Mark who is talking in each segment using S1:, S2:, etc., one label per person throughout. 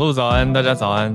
S1: 路早安，大家早安。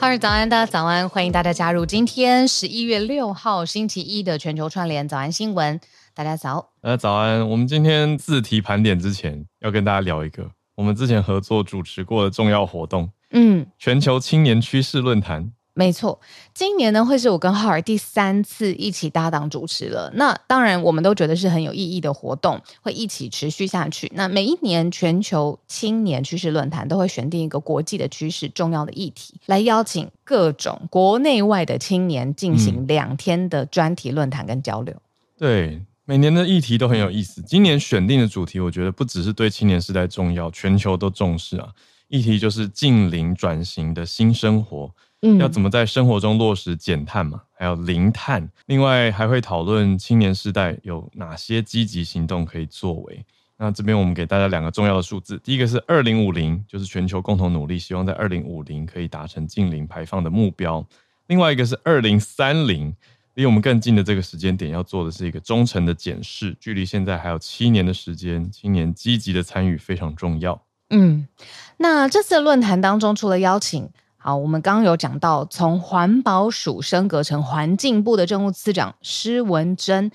S2: 哈喽早安，大家早安，欢迎大家加入今天十一月六号星期一的全球串联早安新闻。大家早，
S1: 大家早安。我们今天自提盘点之前，要跟大家聊一个我们之前合作主持过的重要活动，嗯，全球青年趋势论坛。
S2: 没错，今年呢会是我跟浩尔第三次一起搭档主持了。那当然，我们都觉得是很有意义的活动，会一起持续下去。那每一年全球青年趋势论坛都会选定一个国际的趋势重要的议题，来邀请各种国内外的青年进行两天的专题论坛跟交流。嗯、
S1: 对，每年的议题都很有意思。今年选定的主题，我觉得不只是对青年时代重要，全球都重视啊。议题就是近邻转型的新生活。要怎么在生活中落实减碳嘛？还有零碳。另外还会讨论青年世代有哪些积极行动可以作为。那这边我们给大家两个重要的数字，第一个是二零五零，就是全球共同努力，希望在二零五零可以达成净零排放的目标。另外一个是二零三零，离我们更近的这个时间点，要做的是一个忠诚的检视。距离现在还有七年的时间，青年积极的参与非常重要。
S2: 嗯，那这次的论坛当中，除了邀请。好，我们刚刚有讲到，从环保署升格成环境部的政务次长施文珍。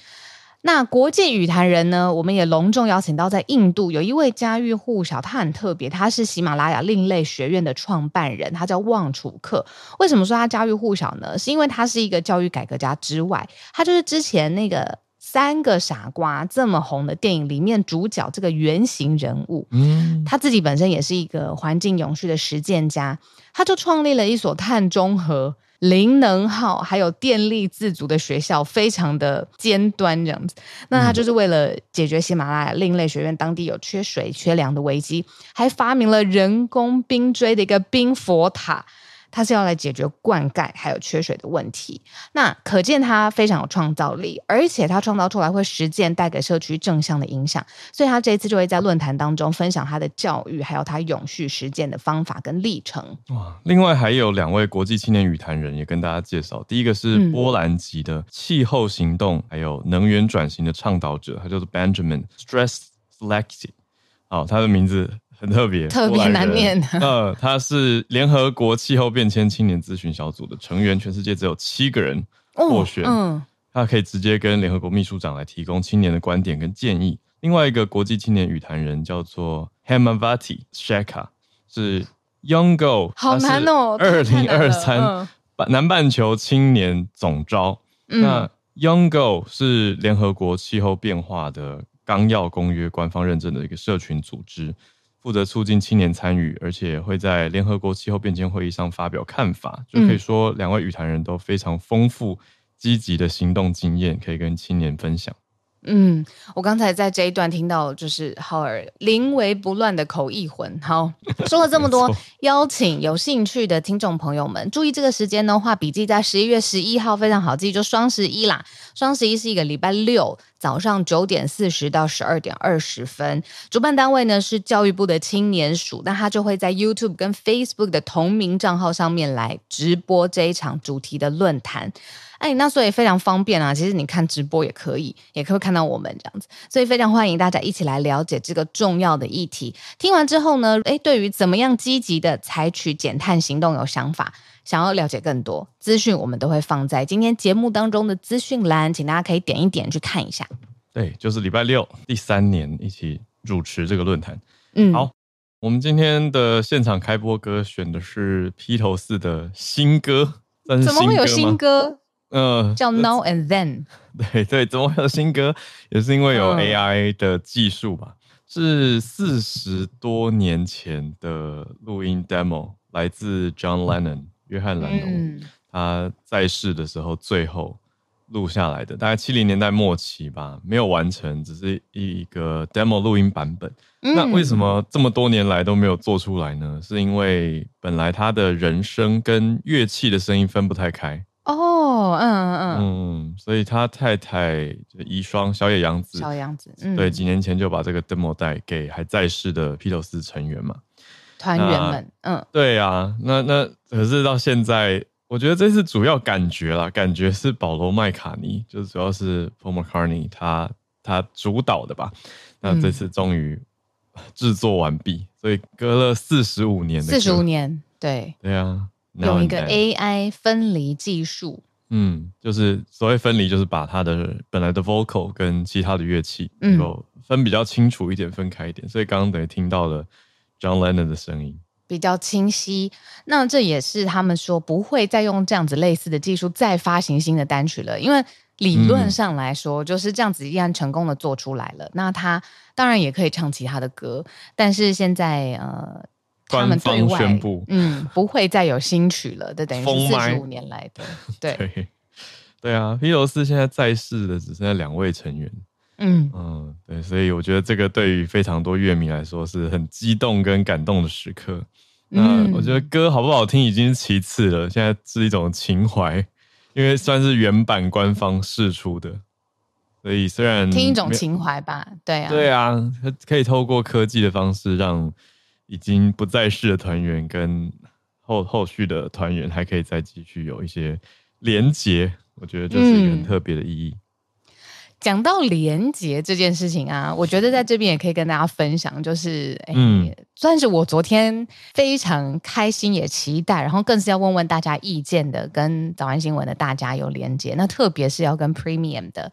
S2: 那国际语坛人呢，我们也隆重邀请到在印度有一位家喻户晓，他很特别，他是喜马拉雅另类学院的创办人，他叫旺楚克。为什么说他家喻户晓呢？是因为他是一个教育改革家之外，他就是之前那个。三个傻瓜这么红的电影里面主角这个原型人物，嗯，他自己本身也是一个环境永续的实践家，他就创立了一所碳中和、零能耗还有电力自足的学校，非常的尖端这样子。那他就是为了解决喜马拉雅另类学院当地有缺水、缺粮的危机，还发明了人工冰锥的一个冰佛塔。他是要来解决灌溉还有缺水的问题，那可见他非常有创造力，而且他创造出来会实践带给社区正向的影响，所以他这一次就会在论坛当中分享他的教育，还有他永续实践的方法跟历程。
S1: 哇，另外还有两位国际青年语坛人也跟大家介绍，第一个是波兰籍的气候行动还有能源转型的倡导者，他叫做 Benjamin Strzelecki，哦，他的名字。很特别，
S2: 特别难念。
S1: 呃，他是联合国气候变迁青年咨询小组的成员，全世界只有七个人获选。嗯，他可以直接跟联合国秘书长来提供青年的观点跟建议。另外一个国际青年语谈人叫做 Hemavati Shekhar，是 Young Go，
S2: 好难哦。
S1: 二零二三南半球青年总招。嗯、那 Young Go 是联合国气候变化的纲要公约官方认证的一个社群组织。负责促进青年参与，而且会在联合国气候变迁会议上发表看法，就可以说两位语坛人都非常丰富、积极的行动经验，可以跟青年分享。
S2: 嗯，我刚才在这一段听到就是浩尔临危不乱的口译魂。好，说了这么多，邀请有兴趣的听众朋友们注意这个时间的话，笔记在十一月十一号非常好记，就双十一啦。双十一是一个礼拜六早上九点四十到十二点二十分，主办单位呢是教育部的青年署，那他就会在 YouTube 跟 Facebook 的同名账号上面来直播这一场主题的论坛。哎，那所以非常方便啊！其实你看直播也可以，也可以看到我们这样子，所以非常欢迎大家一起来了解这个重要的议题。听完之后呢，哎，对于怎么样积极的采取减碳行动有想法，想要了解更多资讯，我们都会放在今天节目当中的资讯栏，请大家可以点一点去看一下。
S1: 对，就是礼拜六第三年一起主持这个论坛。嗯，好，我们今天的现场开播歌选的是披头士的新歌，但是？怎么会有新歌？
S2: 嗯，叫 Now and Then。
S1: 对对，怎么会有新歌？也是因为有 AI 的技术吧？嗯、是四十多年前的录音 demo，来自 John Lennon 约翰·兰农，嗯、他在世的时候最后录下来的，大概七零年代末期吧，没有完成，只是一个 demo 录音版本。嗯、那为什么这么多年来都没有做出来呢？是因为本来他的人声跟乐器的声音分不太开。
S2: 哦，嗯嗯嗯，
S1: 嗯，所以他太太遗孀小野洋子，
S2: 小野洋子，嗯，
S1: 对，几年前就把这个 demo 带给还在世的披头士成员嘛，
S2: 团员们，嗯，
S1: 对啊，那那可是到现在，我觉得这次主要感觉啦，感觉是保罗麦卡尼，就是主要是 Paul McCartney 他他主导的吧，那这次终于制作完毕，所以隔了四十五年的，
S2: 四十五年。对。
S1: 对啊，
S2: 用一个 AI 分离技术。
S1: 嗯，就是所谓分离，就是把它的本来的 vocal 跟其他的乐器能够分比较清楚一点，分开一点。所以刚刚等于听到了 John Lennon 的声音
S2: 比较清晰。那这也是他们说不会再用这样子类似的技术再发行新的单曲了，因为理论上来说就是这样子，依然成功的做出来了。嗯、那他当然也可以唱其他的歌，但是现在呃。他们对外
S1: 宣布，
S2: 嗯，不会再有新曲了，这等于是四十五年来的，对。
S1: 对，对啊，披头士现在在世的只剩下两位成员，
S2: 嗯。
S1: 嗯，对，所以我觉得这个对于非常多乐迷来说是很激动跟感动的时刻。嗯，那我觉得歌好不好听已经是其次了，现在是一种情怀，因为算是原版官方释出的，所以虽然
S2: 听一种情怀吧，对啊，
S1: 对啊，可以透过科技的方式让。已经不在世的团员跟后后续的团员还可以再继续有一些连结，我觉得这是一个很特别的意义。嗯、
S2: 讲到连接这件事情啊，我觉得在这边也可以跟大家分享，就是嗯，算是我昨天非常开心也期待，然后更是要问问大家意见的，跟早安新闻的大家有连接。那特别是要跟 Premium 的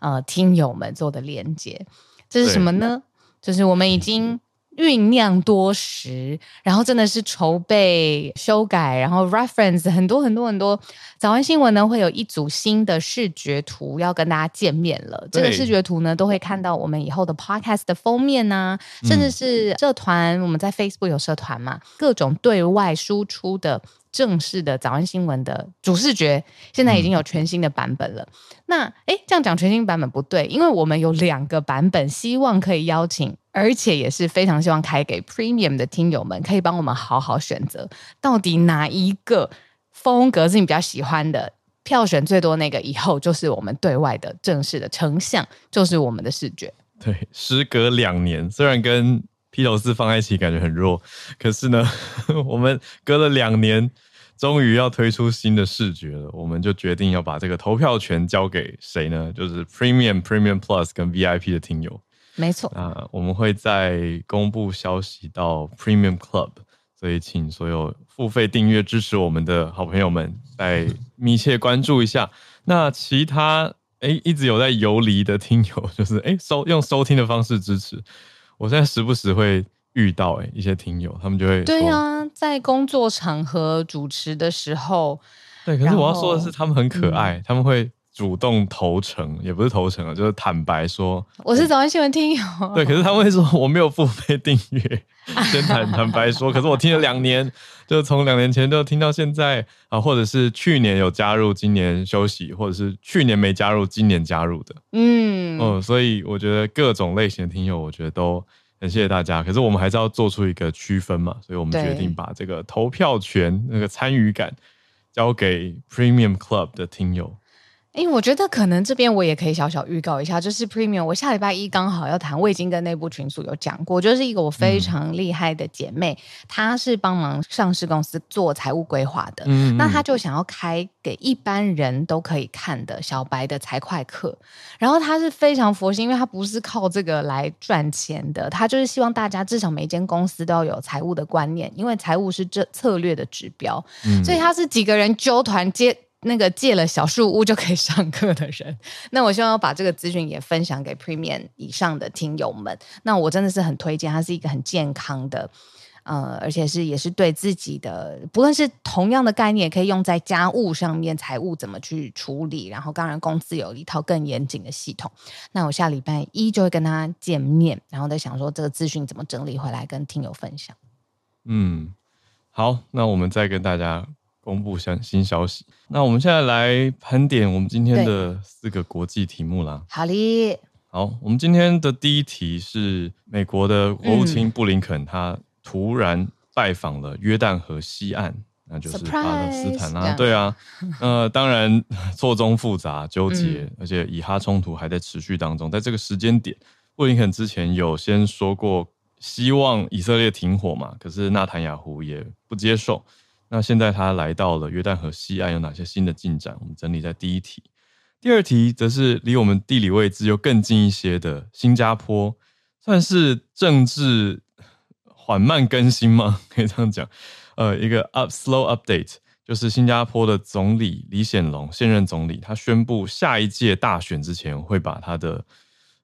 S2: 呃听友们做的连接，这是什么呢？就是我们已经。酝酿多时，然后真的是筹备、修改，然后 reference 很多很多很多。早安新闻呢，会有一组新的视觉图要跟大家见面了。这个视觉图呢，都会看到我们以后的 podcast 的封面呐、啊，甚至是社团。我们在 Facebook 有社团嘛，各种对外输出的。正式的早安新闻的主视觉现在已经有全新的版本了。嗯、那诶，这样讲全新版本不对，因为我们有两个版本，希望可以邀请，而且也是非常希望开给 Premium 的听友们，可以帮我们好好选择，到底哪一个风格是你比较喜欢的，票选最多那个，以后就是我们对外的正式的成像，就是我们的视觉。
S1: 对，时隔两年，虽然跟披头士放在一起感觉很弱，可是呢，我们隔了两年。终于要推出新的视觉了，我们就决定要把这个投票权交给谁呢？就是 Premium、Premium Plus 跟 VIP 的听友。
S2: 没错，
S1: 啊，我们会在公布消息到 Premium Club，所以请所有付费订阅支持我们的好朋友们再密切关注一下。那其他诶一直有在游离的听友，就是诶收用收听的方式支持。我现在时不时会。遇到哎、欸，一些听友，他们就会
S2: 对啊，在工作场合主持的时候，
S1: 对。可是我要说的是，他们很可爱，嗯、他们会主动投诚，也不是投诚啊，就是坦白说，
S2: 我是早安新闻听友。
S1: 对，可是他们会说我没有付费订阅，先坦坦白说，可是我听了两年，就从两年前就听到现在啊，或者是去年有加入，今年休息，或者是去年没加入，今年加入的，嗯嗯，所以我觉得各种类型的听友，我觉得都。很谢谢大家，可是我们还是要做出一个区分嘛，所以我们决定把这个投票权、那个参与感交给 Premium Club 的听友。
S2: 哎、欸，我觉得可能这边我也可以小小预告一下，就是 Premium，我下礼拜一刚好要谈，我已经跟内部群组有讲过，就是一个我非常厉害的姐妹，嗯、她是帮忙上市公司做财务规划的，嗯嗯，那她就想要开给一般人都可以看的小白的财会课，然后她是非常佛心，因为她不是靠这个来赚钱的，她就是希望大家至少每间公司都要有财务的观念，因为财务是这策略的指标，嗯、所以她是几个人揪团接。那个借了小树屋就可以上课的人，那我希望把这个资讯也分享给 Premium 以上的听友们。那我真的是很推荐，它是一个很健康的，呃，而且是也是对自己的，不论是同样的概念，也可以用在家务上面，财务怎么去处理。然后当然公司有一套更严谨的系统。那我下礼拜一就会跟他见面，然后再想说这个资讯怎么整理回来跟听友分享。
S1: 嗯，好，那我们再跟大家。公布新新消息，那我们现在来盘点我们今天的四个国际题目啦。
S2: 好嘞，
S1: 好，我们今天的第一题是美国的国务卿布林肯，他突然拜访了约旦河西岸，嗯、那就是巴勒斯坦啊。对啊，呃，当然错综复杂、纠结，嗯、而且以哈冲突还在持续当中。在这个时间点，布林肯之前有先说过希望以色列停火嘛，可是纳坦雅胡也不接受。那现在他来到了约旦河西岸，有哪些新的进展？我们整理在第一题。第二题则是离我们地理位置又更近一些的新加坡，算是政治缓慢更新吗？可以这样讲。呃，一个 up slow update，就是新加坡的总理李显龙现任总理，他宣布下一届大选之前会把他的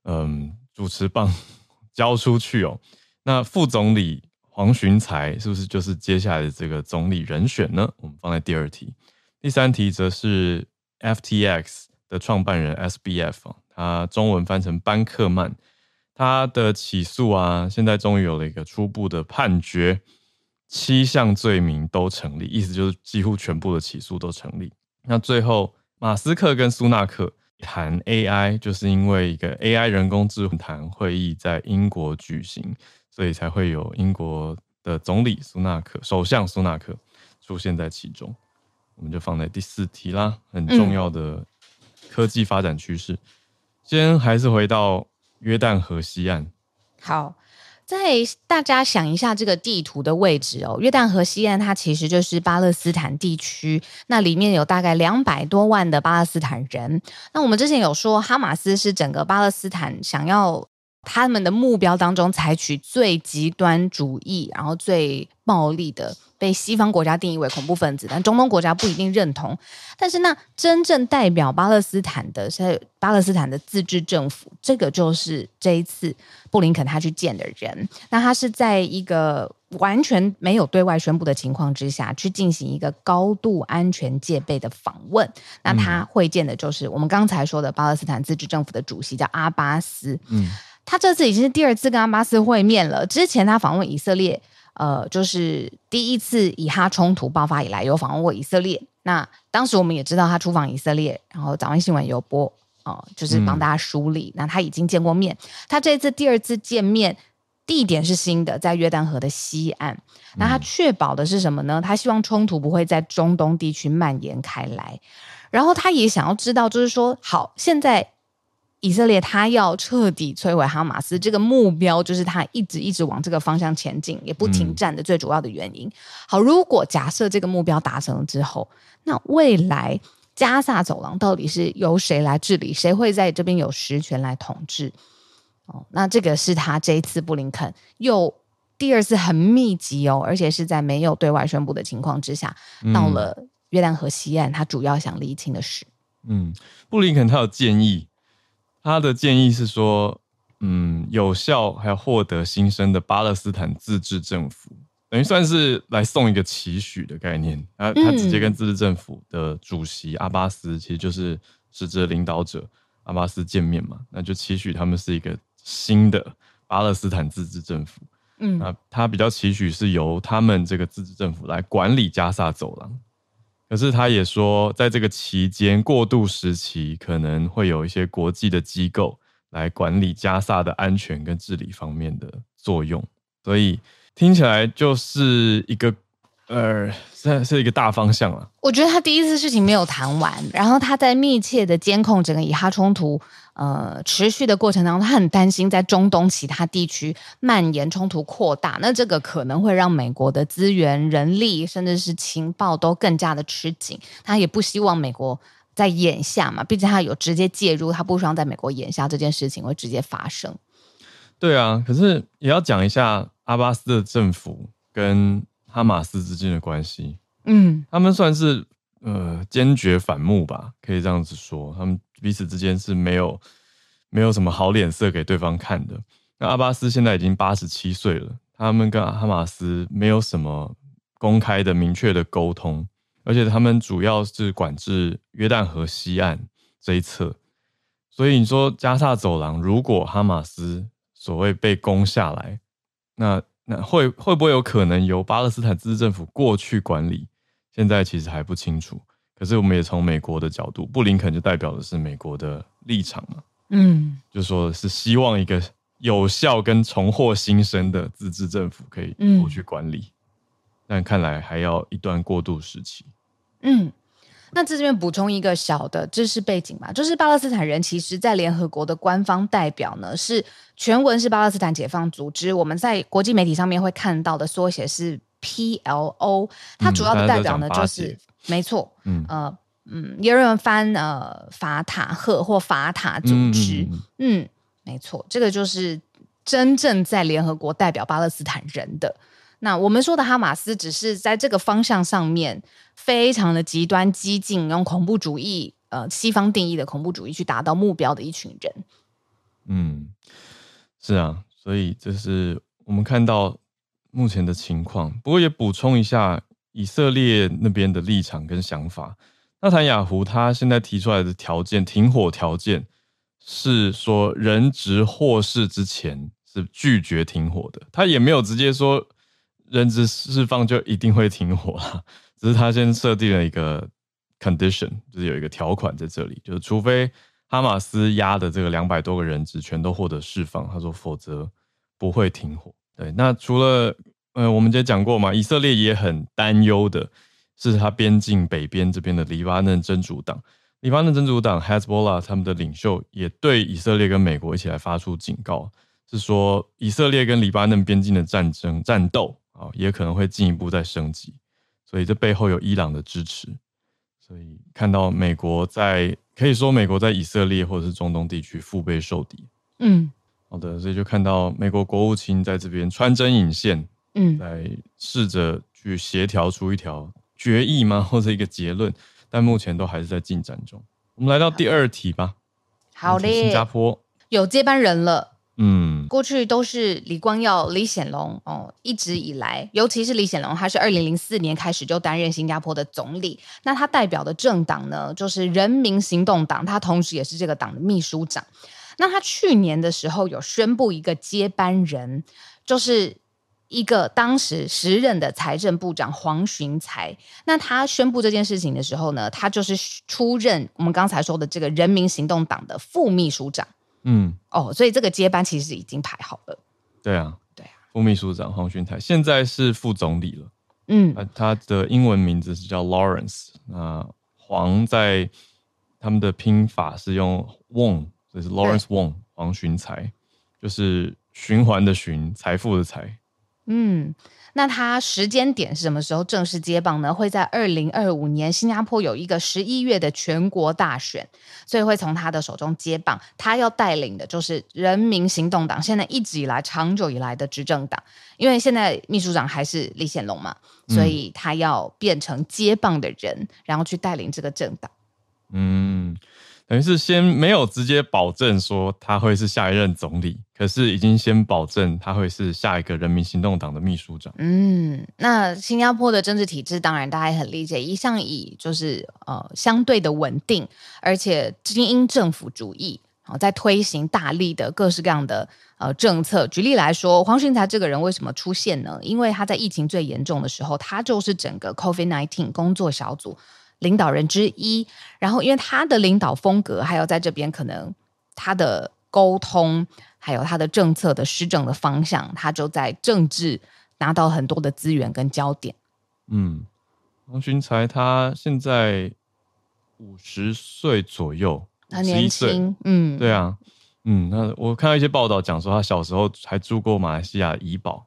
S1: 嗯主持棒 交出去哦。那副总理黄循财是不是就是接下来的这个总理人选呢？我们放在第二题，第三题则是 FTX 的创办人 SBF，他中文翻成班克曼。他的起诉啊，现在终于有了一个初步的判决，七项罪名都成立，意思就是几乎全部的起诉都成立。那最后，马斯克跟苏纳克谈 AI，就是因为一个 AI 人工智能谈会议在英国举行，所以才会有英国的总理苏纳克、首相苏纳克出现在其中。我们就放在第四题啦，很重要的科技发展趋势。嗯、先还是回到。约旦河西岸，
S2: 好，在大家想一下这个地图的位置哦。约旦河西岸它其实就是巴勒斯坦地区，那里面有大概两百多万的巴勒斯坦人。那我们之前有说，哈马斯是整个巴勒斯坦想要他们的目标当中采取最极端主义，然后最暴力的。被西方国家定义为恐怖分子，但中东国家不一定认同。但是，那真正代表巴勒斯坦的是巴勒斯坦的自治政府，这个就是这一次布林肯他去见的人。那他是在一个完全没有对外宣布的情况之下去进行一个高度安全戒备的访问。那他会见的就是我们刚才说的巴勒斯坦自治政府的主席，叫阿巴斯。嗯，他这次已经是第二次跟阿巴斯会面了。之前他访问以色列。呃，就是第一次以哈冲突爆发以来，有访问过以色列。那当时我们也知道他出访以色列，然后早安新闻有播哦、呃，就是帮大家梳理。嗯、那他已经见过面，他这次第二次见面地点是新的，在约旦河的西岸。那他确保的是什么呢？他希望冲突不会在中东地区蔓延开来，然后他也想要知道，就是说，好，现在。以色列他要彻底摧毁哈马斯，这个目标就是他一直一直往这个方向前进，也不停战的最主要的原因。嗯、好，如果假设这个目标达成了之后，那未来加萨走廊到底是由谁来治理？谁会在这边有实权来统治？哦，那这个是他这一次布林肯又第二次很密集哦，而且是在没有对外宣布的情况之下，嗯、到了约旦河西岸，他主要想厘清的事。
S1: 嗯，布林肯他有建议。他的建议是说，嗯，有效还要获得新生的巴勒斯坦自治政府，等于算是来送一个期许的概念。他他直接跟自治政府的主席阿巴斯，其实就是实质领导者阿巴斯见面嘛，那就期许他们是一个新的巴勒斯坦自治政府。嗯，那他比较期许是由他们这个自治政府来管理加萨走廊。可是他也说，在这个期间过渡时期，可能会有一些国际的机构来管理加萨的安全跟治理方面的作用，所以听起来就是一个。呃，是是一个大方向了。
S2: 我觉得他第一次事情没有谈完，然后他在密切的监控整个以哈冲突呃持续的过程当中，他很担心在中东其他地区蔓延冲突扩大，那这个可能会让美国的资源、人力甚至是情报都更加的吃紧。他也不希望美国在眼下嘛，毕竟他有直接介入，他不希望在美国眼下这件事情会直接发生。
S1: 对啊，可是也要讲一下阿巴斯的政府跟。哈马斯之间的关系，嗯，他们算是呃坚决反目吧，可以这样子说，他们彼此之间是没有没有什么好脸色给对方看的。那阿巴斯现在已经八十七岁了，他们跟哈马斯没有什么公开的明确的沟通，而且他们主要是管制约旦河西岸这一侧，所以你说加萨走廊如果哈马斯所谓被攻下来，那。那会会不会有可能由巴勒斯坦自治政府过去管理？现在其实还不清楚。可是我们也从美国的角度，布林肯就代表的是美国的立场嘛，嗯，就说是希望一个有效跟重获新生的自治政府可以过去管理，嗯、但看来还要一段过渡时期。嗯。
S2: 那这边补充一个小的知识背景吧，就是巴勒斯坦人其实，在联合国的官方代表呢，是全文是巴勒斯坦解放组织，我们在国际媒体上面会看到的缩写是 PLO，它主要的代表呢就是没错，嗯呃嗯，也有人翻呃法塔赫或法塔组织，嗯，嗯，嗯没错，这个就是真正在联合国代表巴勒斯坦人的。那我们说的哈马斯，只是在这个方向上面非常的极端激进，用恐怖主义，呃，西方定义的恐怖主义去达到目标的一群人。
S1: 嗯，是啊，所以这是我们看到目前的情况。不过也补充一下以色列那边的立场跟想法。纳坦雅胡他现在提出来的条件，停火条件是说人质获释之前是拒绝停火的。他也没有直接说人质释放就一定会停火啦，只是他先设定了一个 condition，就是有一个条款在这里，就是除非。哈马斯押的这个两百多个人质全都获得释放，他说，否则不会停火。对，那除了呃，我们之前讲过嘛，以色列也很担忧的是他边境北边这边的黎巴嫩真主党，黎巴嫩真主党 Hezbollah 他们的领袖也对以色列跟美国一起来发出警告，是说以色列跟黎巴嫩边境的战争战斗啊，也可能会进一步再升级，所以这背后有伊朗的支持。所以看到美国在，可以说美国在以色列或者是中东地区腹背受敌。嗯，好的，所以就看到美国国务卿在这边穿针引线，嗯，来试着去协调出一条决议吗，或者一个结论？但目前都还是在进展中。我们来到第二题吧。
S2: 好嘞，
S1: 新加坡
S2: 有接班人了。
S1: 嗯，
S2: 过去都是李光耀、李显龙哦，一直以来，尤其是李显龙，他是二零零四年开始就担任新加坡的总理。那他代表的政党呢，就是人民行动党，他同时也是这个党的秘书长。那他去年的时候有宣布一个接班人，就是一个当时时任的财政部长黄循财。那他宣布这件事情的时候呢，他就是出任我们刚才说的这个人民行动党的副秘书长。
S1: 嗯，
S2: 哦，所以这个接班其实已经排好了。
S1: 对啊，
S2: 对啊，
S1: 副秘书长黄循财现在是副总理了。
S2: 嗯，
S1: 他的英文名字是叫 Lawrence。那黄在他们的拼法是用 Wong，所以是 Lawrence Wong，黄循财，就是循环的循，财富的财。
S2: 嗯。那他时间点是什么时候正式接棒呢？会在二零二五年，新加坡有一个十一月的全国大选，所以会从他的手中接棒。他要带领的就是人民行动党，现在一直以来、长久以来的执政党。因为现在秘书长还是李显龙嘛，所以他要变成接棒的人，然后去带领这个政党。
S1: 嗯。等于是先没有直接保证说他会是下一任总理，可是已经先保证他会是下一个人民行动党的秘书长。
S2: 嗯，那新加坡的政治体制当然大家也很理解，一向以就是呃相对的稳定，而且精英政府主义啊，在推行大力的各式各样的呃政策。举例来说，黄循财这个人为什么出现呢？因为他在疫情最严重的时候，他就是整个 COVID-19 工作小组。领导人之一，然后因为他的领导风格，还有在这边可能他的沟通，还有他的政策的施政的方向，他就在政治拿到很多的资源跟焦点。
S1: 嗯，黄循财他现在五十岁左右，
S2: 很年轻。嗯，
S1: 对啊，嗯，那我看到一些报道讲说，他小时候还住过马来西亚怡保。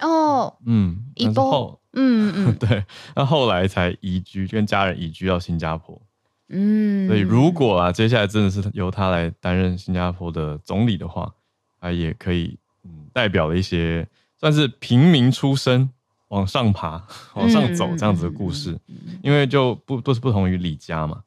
S2: 哦，
S1: 嗯，
S2: 怡保。嗯嗯，
S1: 对，那后来才移居，跟家人移居到新加坡。
S2: 嗯，
S1: 所以如果啊，接下来真的是由他来担任新加坡的总理的话，他也可以嗯，代表了一些算是平民出身往上爬、往上走这样子的故事。嗯、因为就不都是不同于李家嘛，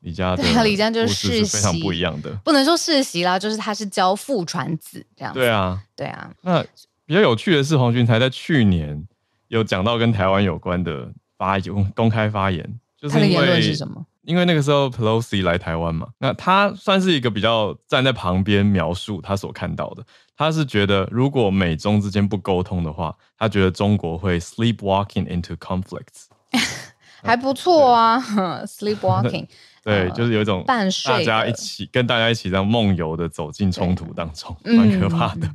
S1: 李家对
S2: 李家就是世袭，
S1: 非常不一样的，
S2: 不能说世袭啦，就是他是教父传子这样子。
S1: 对啊，
S2: 对啊。
S1: 那比较有趣的是，黄俊才在去年。有讲到跟台湾有关的发言，公开发言，就是他的言论是什么？因为那个时候 Pelosi 来台湾嘛，那他算是一个比较站在旁边描述他所看到的。他是觉得如果美中之间不沟通的话，他觉得中国会 sleepwalking into conflicts，
S2: 还不错啊，sleepwalking，
S1: 对，就是有一种大家一起跟大家一起这样梦游的走进冲突当中，蛮可怕的。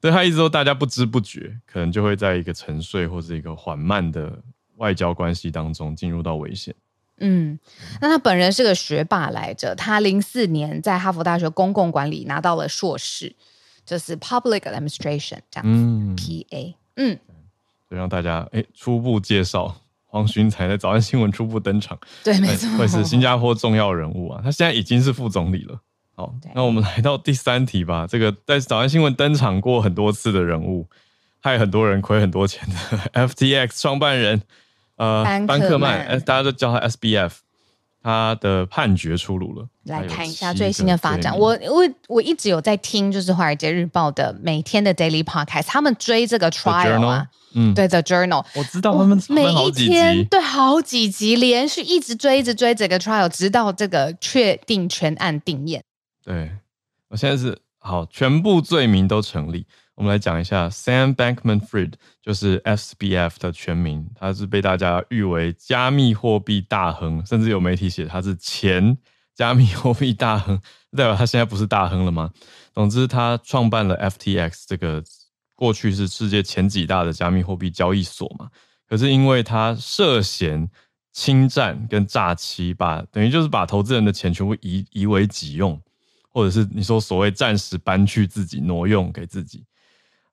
S1: 对，他一直说，大家不知不觉，可能就会在一个沉睡或者一个缓慢的外交关系当中进入到危险。
S2: 嗯，那他本人是个学霸来着，他零四年在哈佛大学公共管理拿到了硕士，就是 Public Administration 这样子，嗯，PA，嗯，
S1: 就让大家哎初步介绍黄循才在早安新闻初步登场，
S2: 对，没错，
S1: 会是新加坡重要人物啊，他现在已经是副总理了。好，那我们来到第三题吧。这个在早安新闻登场过很多次的人物，害很多人亏很多钱的 FTX 创办人，呃，班克曼，哎，大家都叫他 SBF。他的判决出炉了，
S2: 来看一下最新的发展。我我我一直有在听，就是《华尔街日报》的每天的 Daily Podcast，他们追这个 Trial 啊，嗯，对，The Journal，
S1: 我知道他们
S2: 每一天对好几集连续一直追，一直追这个 Trial，直到这个确定全案定谳。
S1: 对，我现在是好，全部罪名都成立。我们来讲一下 Sam Bankman-Fried，就是 SBF 的全名，他是被大家誉为加密货币大亨，甚至有媒体写他是前加密货币大亨，代表他现在不是大亨了吗？总之，他创办了 FTX 这个过去是世界前几大的加密货币交易所嘛，可是因为他涉嫌侵占跟诈欺，把等于就是把投资人的钱全部移移为己用，或者是你说所谓暂时搬去自己挪用给自己。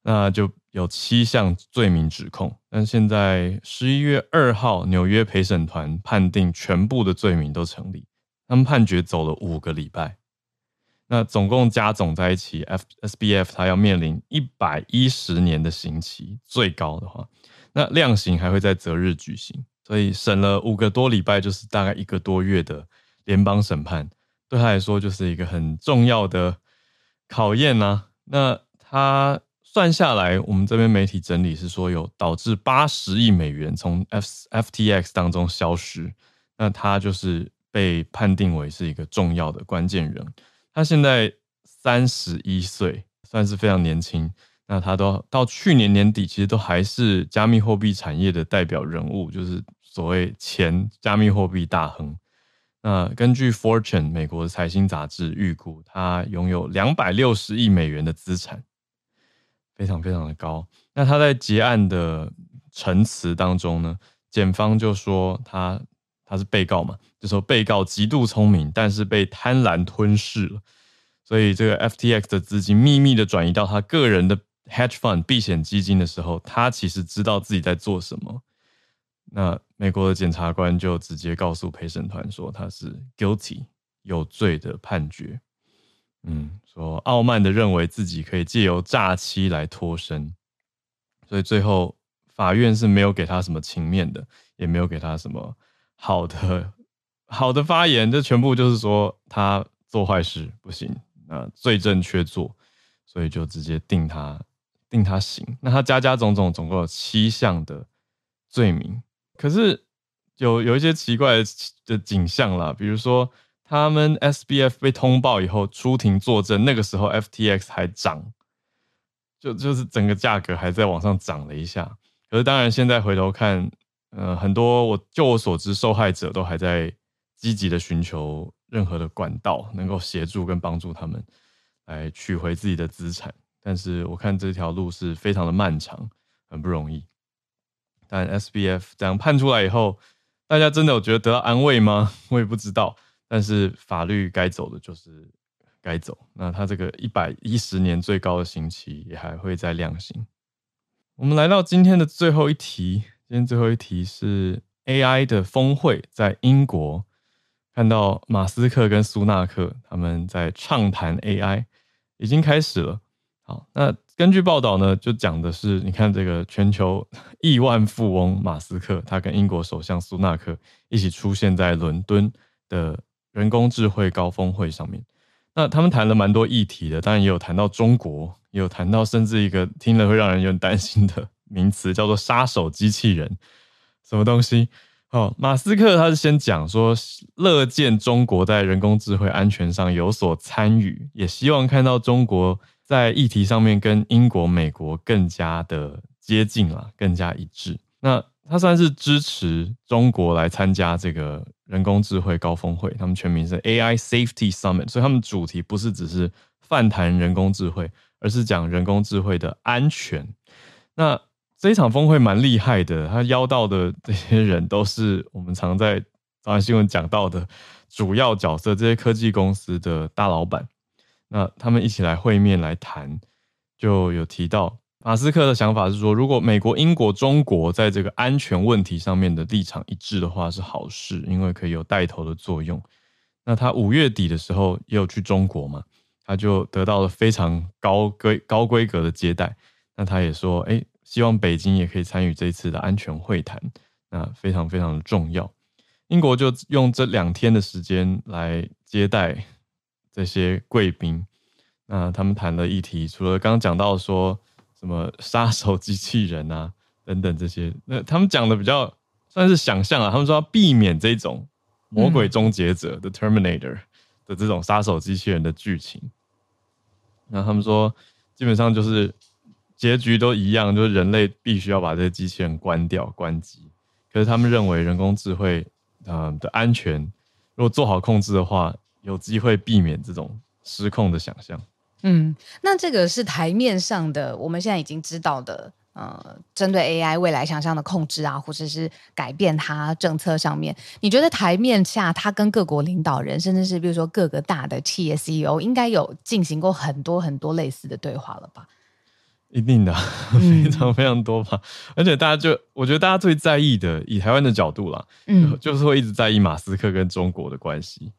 S1: 那就有七项罪名指控，但现在十一月二号，纽约陪审团判定全部的罪名都成立。他们判决走了五个礼拜，那总共加总在一起，F S B F 他要面临一百一十年的刑期，最高的话，那量刑还会在择日举行，所以审了五个多礼拜，就是大概一个多月的联邦审判，对他来说就是一个很重要的考验呐、那他。算下来，我们这边媒体整理是说，有导致八十亿美元从 F FTX 当中消失。那他就是被判定为是一个重要的关键人。他现在三十一岁，算是非常年轻。那他都到去年年底，其实都还是加密货币产业的代表人物，就是所谓前加密货币大亨。那根据 Fortune 美国的财经杂志预估，他拥有两百六十亿美元的资产。非常非常的高。那他在结案的陈词当中呢，检方就说他他是被告嘛，就说被告极度聪明，但是被贪婪吞噬了。所以这个 FTX 的资金秘密的转移到他个人的 hedge fund 避险基金的时候，他其实知道自己在做什么。那美国的检察官就直接告诉陪审团说他是 guilty 有罪的判决。嗯，说傲慢的认为自己可以借由诈欺来脱身，所以最后法院是没有给他什么情面的，也没有给他什么好的 好的发言，这全部就是说他做坏事不行，那罪证确凿，所以就直接定他定他刑。那他加加总总总共有七项的罪名，可是有有一些奇怪的的景象啦，比如说。他们 SBF 被通报以后出庭作证，那个时候 FTX 还涨，就就是整个价格还在往上涨了一下。可是当然现在回头看，呃，很多我就我所知，受害者都还在积极的寻求任何的管道，能够协助跟帮助他们来取回自己的资产。但是我看这条路是非常的漫长，很不容易。但 SBF 这样判出来以后，大家真的有觉得得到安慰吗？我也不知道。但是法律该走的就是该走，那他这个一百一十年最高的刑期也还会再量刑。我们来到今天的最后一题，今天最后一题是 AI 的峰会在英国，看到马斯克跟苏纳克他们在畅谈 AI，已经开始了。好，那根据报道呢，就讲的是，你看这个全球 亿万富翁马斯克，他跟英国首相苏纳克一起出现在伦敦的。人工智慧高峰会上面，那他们谈了蛮多议题的，当然也有谈到中国，也有谈到甚至一个听了会让人有点担心的名词，叫做“杀手机器人”，什么东西？哦，马斯克他是先讲说，乐见中国在人工智慧安全上有所参与，也希望看到中国在议题上面跟英国、美国更加的接近了，更加一致。那他算是支持中国来参加这个。人工智慧高峰会，他们全名是 AI Safety Summit，所以他们主题不是只是泛谈人工智慧，而是讲人工智慧的安全。那这一场峰会蛮厉害的，他邀到的这些人都是我们常在早安新闻讲到的主要角色，这些科技公司的大老板。那他们一起来会面来谈，就有提到。马斯克的想法是说，如果美国、英国、中国在这个安全问题上面的立场一致的话，是好事，因为可以有带头的作用。那他五月底的时候也有去中国嘛，他就得到了非常高规高规格的接待。那他也说，哎，希望北京也可以参与这次的安全会谈，那非常非常的重要。英国就用这两天的时间来接待这些贵宾。那他们谈的议题，除了刚刚讲到说什么杀手机器人啊等等这些，那他们讲的比较算是想象啊。他们说要避免这种魔鬼终结者的 Terminator 的这种杀手机器人的剧情。那他们说，基本上就是结局都一样，就是人类必须要把这些机器人关掉、关机。可是他们认为人工智慧啊的安全，如果做好控制的话，有机会避免这种失控的想象。
S2: 嗯，那这个是台面上的，我们现在已经知道的，呃，针对 AI 未来想象的控制啊，或者是改变它政策上面，你觉得台面下它跟各国领导人，甚至是比如说各个大的企业 CEO，应该有进行过很多很多类似的对话了吧？
S1: 一定的，非常非常多吧。嗯、而且大家就，我觉得大家最在意的，以台湾的角度啦，嗯，就是会一直在意马斯克跟中国的关系，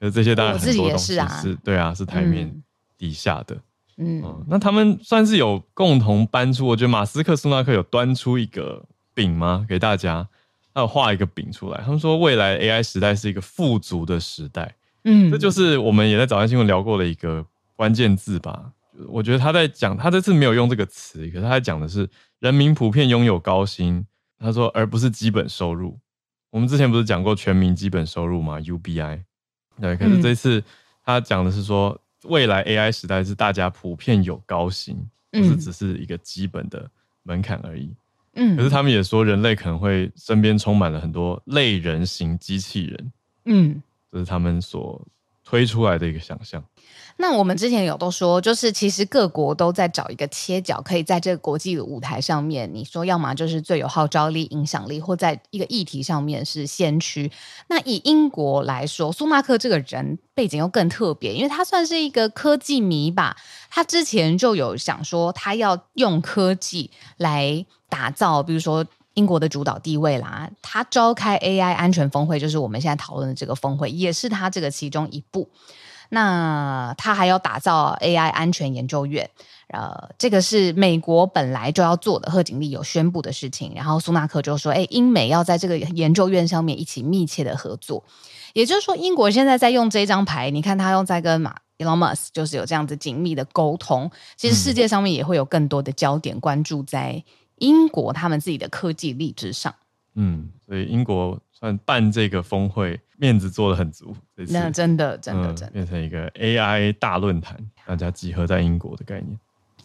S1: 呃，这些当然很多东西是，是，对啊，是台面。嗯底下的，嗯，嗯，那他们算是有共同搬出，我觉得马斯克、苏纳克有端出一个饼吗？给大家，他有画一个饼出来。他们说未来 AI 时代是一个富足的时代，嗯，这就是我们也在早安新闻聊过的一个关键字吧。我觉得他在讲，他这次没有用这个词，可是他在讲的是人民普遍拥有高薪。他说，而不是基本收入。我们之前不是讲过全民基本收入吗？UBI，对，可是这次他讲的是说。未来 AI 时代是大家普遍有高薪，不是只是一个基本的门槛而已。嗯，可是他们也说，人类可能会身边充满了很多类人型机器人。嗯，这是他们所推出来的一个想象。
S2: 那我们之前有都说，就是其实各国都在找一个切角，可以在这个国际的舞台上面，你说要么就是最有号召力、影响力，或在一个议题上面是先驱。那以英国来说，苏纳克这个人背景又更特别，因为他算是一个科技迷吧。他之前就有想说，他要用科技来打造，比如说英国的主导地位啦。他召开 AI 安全峰会，就是我们现在讨论的这个峰会，也是他这个其中一步。那他还要打造 AI 安全研究院，呃，这个是美国本来就要做的，贺锦丽有宣布的事情。然后苏纳克就说：“哎，英美要在这个研究院上面一起密切的合作。”也就是说，英国现在在用这张牌，你看他用在跟马 Elon Musk 就是有这样子紧密的沟通。其实世界上面也会有更多的焦点关注在英国他们自己的科技力之上。
S1: 嗯，所以英国算办这个峰会。面子做的很足，
S2: 那真的真的真的、嗯、变
S1: 成一个 AI 大论坛，大家集合在英国的概念。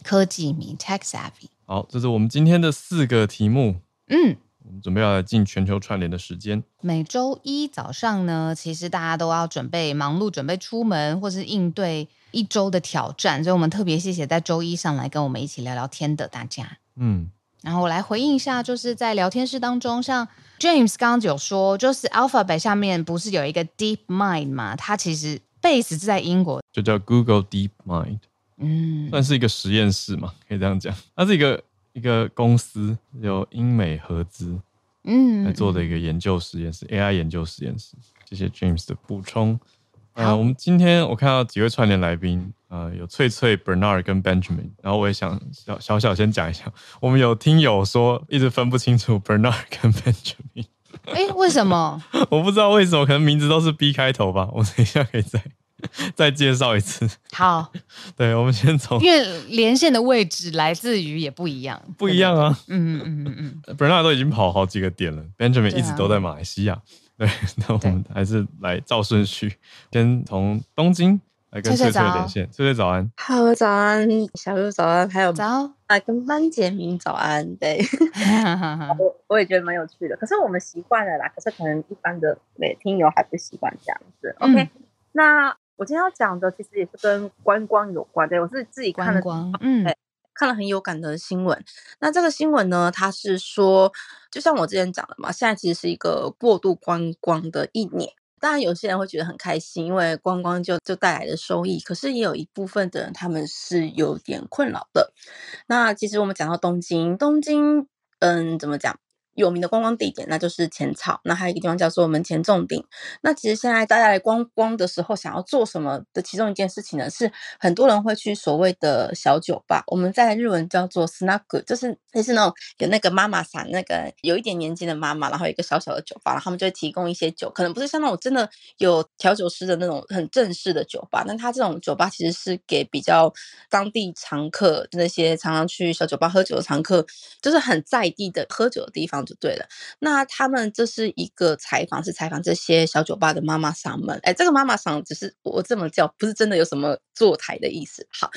S2: 科技迷 Tech Savvy。
S1: 好，这是我们今天的四个题目。嗯，我们准备要来进全球串联的时间。
S2: 每周一早上呢，其实大家都要准备忙碌，准备出门或是应对一周的挑战，所以我们特别谢谢在周一上来跟我们一起聊聊天的大家。嗯。然后我来回应一下，就是在聊天室当中，像 James 刚刚有说，就是 Alphabet 下面不是有一个 Deep Mind 嘛？它其实 base 是在英国，
S1: 就叫 Google Deep Mind，嗯，算是一个实验室嘛，可以这样讲。它是一个一个公司，有英美合资，嗯，来做的一个研究实验室、嗯、AI 研究实验室。谢谢 James 的补充。啊、呃，我们今天我看到几位串联来宾，啊、呃，有翠翠、Bernard 跟 Benjamin，然后我也想小小小先讲一下，我们有听友说一直分不清楚 Bernard 跟 Benjamin，
S2: 哎，为什么？
S1: 我不知道为什么，可能名字都是 B 开头吧。我等一下可以再 再介绍一次。
S2: 好，
S1: 对，我们先从，
S2: 因为连线的位置来自于也不一样，
S1: 不一样啊。嗯嗯嗯嗯 Bernard 都已经跑好几个点了，Benjamin 一直都在马来西亚。对，那我们还是来照顺序，先从东京来跟翠翠连线。翠翠早安
S3: ，Hello 早安，小鹿早安，还有
S2: 早
S3: 啊，跟班杰明早安。对，我我也觉得蛮有趣的，可是我们习惯了啦，可是可能一般的对听友还不习惯这样子。OK，、嗯、那我今天要讲的其实也是跟观光有关，对我是自己看的，嗯。看了很有感的新闻，那这个新闻呢，它是说，就像我之前讲的嘛，现在其实是一个过度观光的一年。当然，有些人会觉得很开心，因为观光就就带来的收益。可是也有一部分的人，他们是有点困扰的。那其实我们讲到东京，东京，嗯，怎么讲？有名的观光地点，那就是浅草。那还有一个地方叫做门前仲町。那其实现在大家来观光的时候，想要做什么的其中一件事情呢，是很多人会去所谓的小酒吧。我们在日文叫做 snack，就是类似那种有那个妈妈伞，那个有一点年纪的妈妈，然后一个小小的酒吧，然后他们就会提供一些酒，可能不是像那种真的有调酒师的那种很正式的酒吧，但他这种酒吧其实是给比较当地常客，那些常常去小酒吧喝酒的常客，就是很在地的喝酒的地方。就对了，那他们这是一个采访，是采访这些小酒吧的妈妈桑们。哎，这个妈妈桑只是我这么叫，不是真的有什么坐台的意思。好，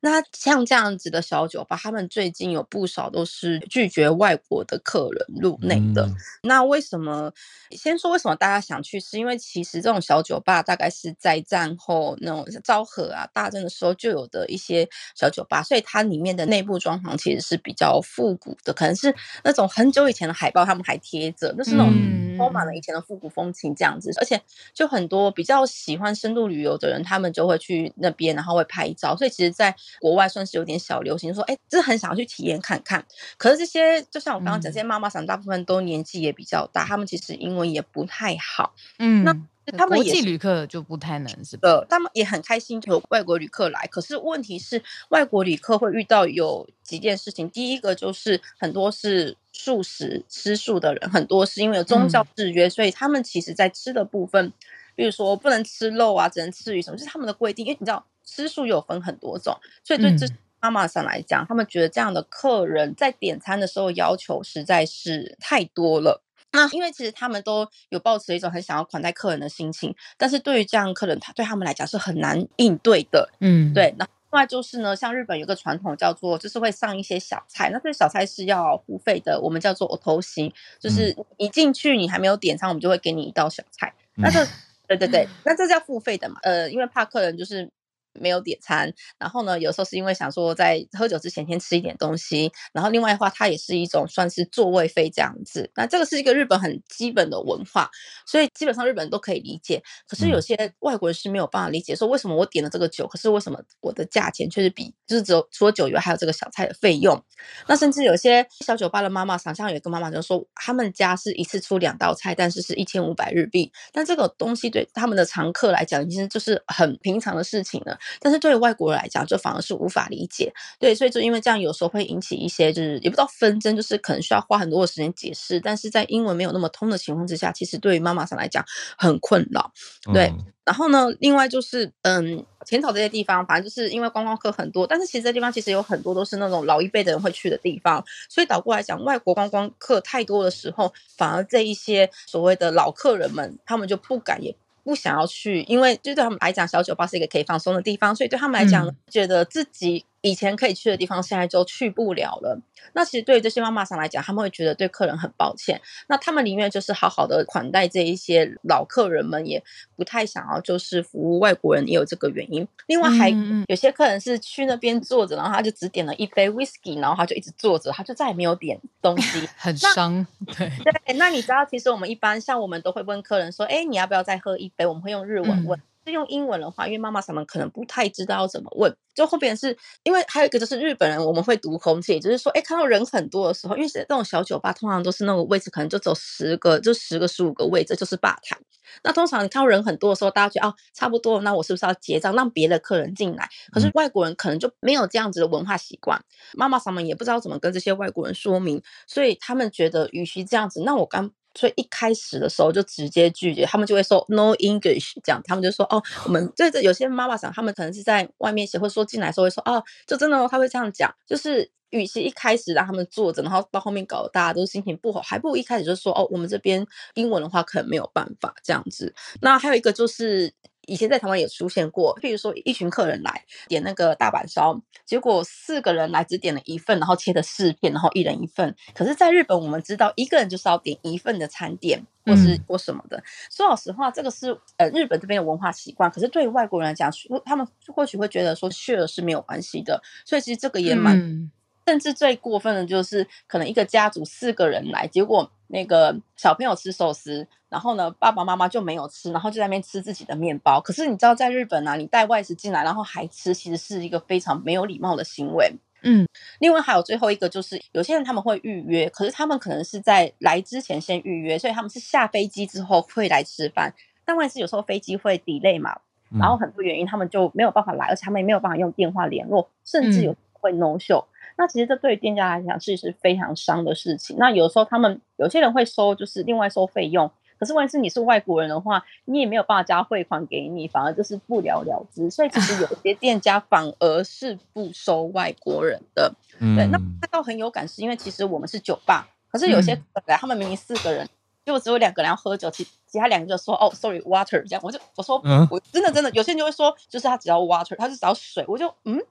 S3: 那像这样子的小酒吧，他们最近有不少都是拒绝外国的客人入内的。嗯、那为什么？先说为什么大家想去，是因为其实这种小酒吧大概是在战后那种昭和啊、大正的时候就有的一些小酒吧，所以它里面的内部装潢其实是比较复古的，可能是那种很久以前的。海报他们还贴着，就是那种充满了以前的复古风情这样子，嗯、而且就很多比较喜欢深度旅游的人，他们就会去那边，然后会拍照。所以其实，在国外算是有点小流行，说哎，真的很想要去体验看看。可是这些，就像我刚刚讲，这些妈妈桑大部分都年纪也比较大，他们其实英文也不太好。嗯，那。他们也
S2: 国际旅客就不太能是吧？
S3: 呃，他们也很开心有外国旅客来，可是问题是外国旅客会遇到有几件事情。第一个就是很多是素食吃素的人，很多是因为有宗教制约，嗯、所以他们其实在吃的部分，比如说不能吃肉啊，只能吃鱼什么，就是他们的规定。因为你知道吃素有分很多种，所以对这妈妈上来讲，嗯、他们觉得这样的客人在点餐的时候要求实在是太多了。那因为其实他们都有抱持一种很想要款待客人的心情，但是对于这样客人，他对他们来讲是很难应对的。嗯，对。那另外就是呢，像日本有个传统叫做，就是会上一些小菜，那这个小菜是要付费的，我们叫做お通し，就是一进去你还没有点餐，我们就会给你一道小菜。那这，对对对，那这叫付费的嘛？呃，因为怕客人就是。没有点餐，然后呢，有时候是因为想说在喝酒之前先吃一点东西，然后另外的话，它也是一种算是座位费这样子。那这个是一个日本很基本的文化，所以基本上日本人都可以理解。可是有些外国人是没有办法理解，说为什么我点了这个酒，可是为什么我的价钱却是比就是只有除了酒以外还有这个小菜的费用？那甚至有些小酒吧的妈妈，想象有一个妈妈就说，他们家是一次出两道菜，但是是一千五百日币，但这个东西对他们的常客来讲，其实就是很平常的事情了。但是对于外国人来讲，就反而是无法理解。对，所以就因为这样，有时候会引起一些就是也不知道纷争，就是可能需要花很多的时间解释。但是在英文没有那么通的情况之下，其实对于妈妈上来讲很困扰。对，嗯、然后呢，另外就是嗯，浅草这些地方，反正就是因为观光客很多，但是其实这地方其实有很多都是那种老一辈的人会去的地方，所以倒过来讲，外国观光客太多的时候，反而这一些所谓的老客人们，他们就不敢也。不想要去，因为就对他们来讲，小酒吧是一个可以放松的地方，所以对他们来讲，嗯、觉得自己。以前可以去的地方，现在就去不了了。那其实对于这些妈妈上来讲，他们会觉得对客人很抱歉。那他们宁愿就是好好的款待这一些老客人们，也不太想要就是服务外国人，也有这个原因。另外还有些客人是去那边坐着，然后他就只点了一杯 whisky，然后他就一直坐着，他就再也没有点东西，
S2: 很伤。对
S3: 对，那你知道，其实我们一般像我们都会问客人说：“哎，你要不要再喝一杯？”我们会用日文问。嗯是用英文的话，因为妈妈他们可能不太知道怎么问，就后边是因为还有一个就是日本人，我们会读空气，就是说，哎，看到人很多的时候，因为这种小酒吧通常都是那个位置，可能就走十个，就十个十五个位置就是吧台。那通常你看到人很多的时候，大家觉得哦，差不多，那我是不是要结账，让别的客人进来？可是外国人可能就没有这样子的文化习惯，妈妈他们也不知道怎么跟这些外国人说明，所以他们觉得与其这样子，那我刚。所以一开始的时候就直接拒绝，他们就会说 no English 这样，他们就说哦，我们这这有些妈妈想，他们可能是在外面写，或者说进来的时候会说哦，就真的哦，他会这样讲，就是与其一开始让他们坐着，然后到后面搞得大家都心情不好，还不如一开始就说哦，我们这边英文的话可能没有办法这样子。那还有一个就是。以前在台湾也出现过，譬如说一群客人来点那个大阪烧，结果四个人来只点了一份，然后切的四片，然后一人一份。可是，在日本我们知道一个人就是要点一份的餐点，或是或什么的。嗯、说老实话，这个是呃日本这边的文化习惯。可是对于外国人来讲，他们或许会觉得说 share 是没有关系的。所以其实这个也蛮，嗯、甚至最过分的就是可能一个家族四个人来，结果那个小朋友吃寿司。然后呢，爸爸妈妈就没有吃，然后就在那边吃自己的面包。可是你知道，在日本啊，你带外食进来，然后还吃，其实是一个非常没有礼貌的行为。嗯，另外还有最后一个就是，有些人他们会预约，可是他们可能是在来之前先预约，所以他们是下飞机之后会来吃饭。但万一是有时候飞机会 delay 嘛，然后很多原因他们就没有办法来，而且他们也没有办法用电话联络，甚至有会 no show。那其实这对于店家来讲是是非常伤的事情。那有时候他们有些人会收，就是另外收费用。可是，万一是你是外国人的话，你也没有办法加汇款给你，反而就是不了了之。所以，其实有些店家反而是不收外国人的。嗯、对，那他倒很有感，是因为其实我们是酒吧，可是有些客人来，他们明明四个人，就只有两个人要喝酒，其其他两个就说：“哦，sorry，water。”这样，我就我说，嗯、我真的真的，有些人就会说，就是他只要 water，他就只要水。我就嗯，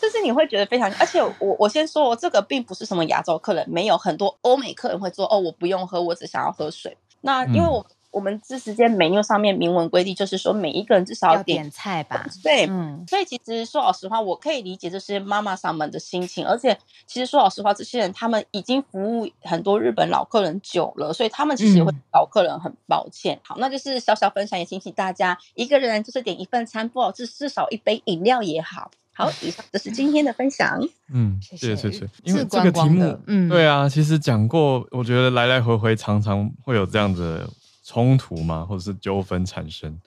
S3: 就是你会觉得非常，而且我我先说，这个并不是什么亚洲客人，没有很多欧美客人会说：“哦，我不用喝，我只想要喝水。”那因为我、嗯、我们这时间 menu 上面明文规定，就是说每一个人至少要
S2: 点，点菜吧？
S3: 对，嗯，所以其实说老实话，我可以理解这些妈妈上们的心情，而且其实说老实话，这些人他们已经服务很多日本老客人久了，所以他们其实会老客人很抱歉。嗯、好，那就是小小分享，也提醒大家一个人就是点一份餐，不好至至少一杯饮料也好。好，以上就是今天的分享。嗯，
S1: 谢谢谢谢。因为这个题目，嗯，对啊，其实讲过，我觉得来来回回常常会有这样的冲突嘛，或者是纠纷产生，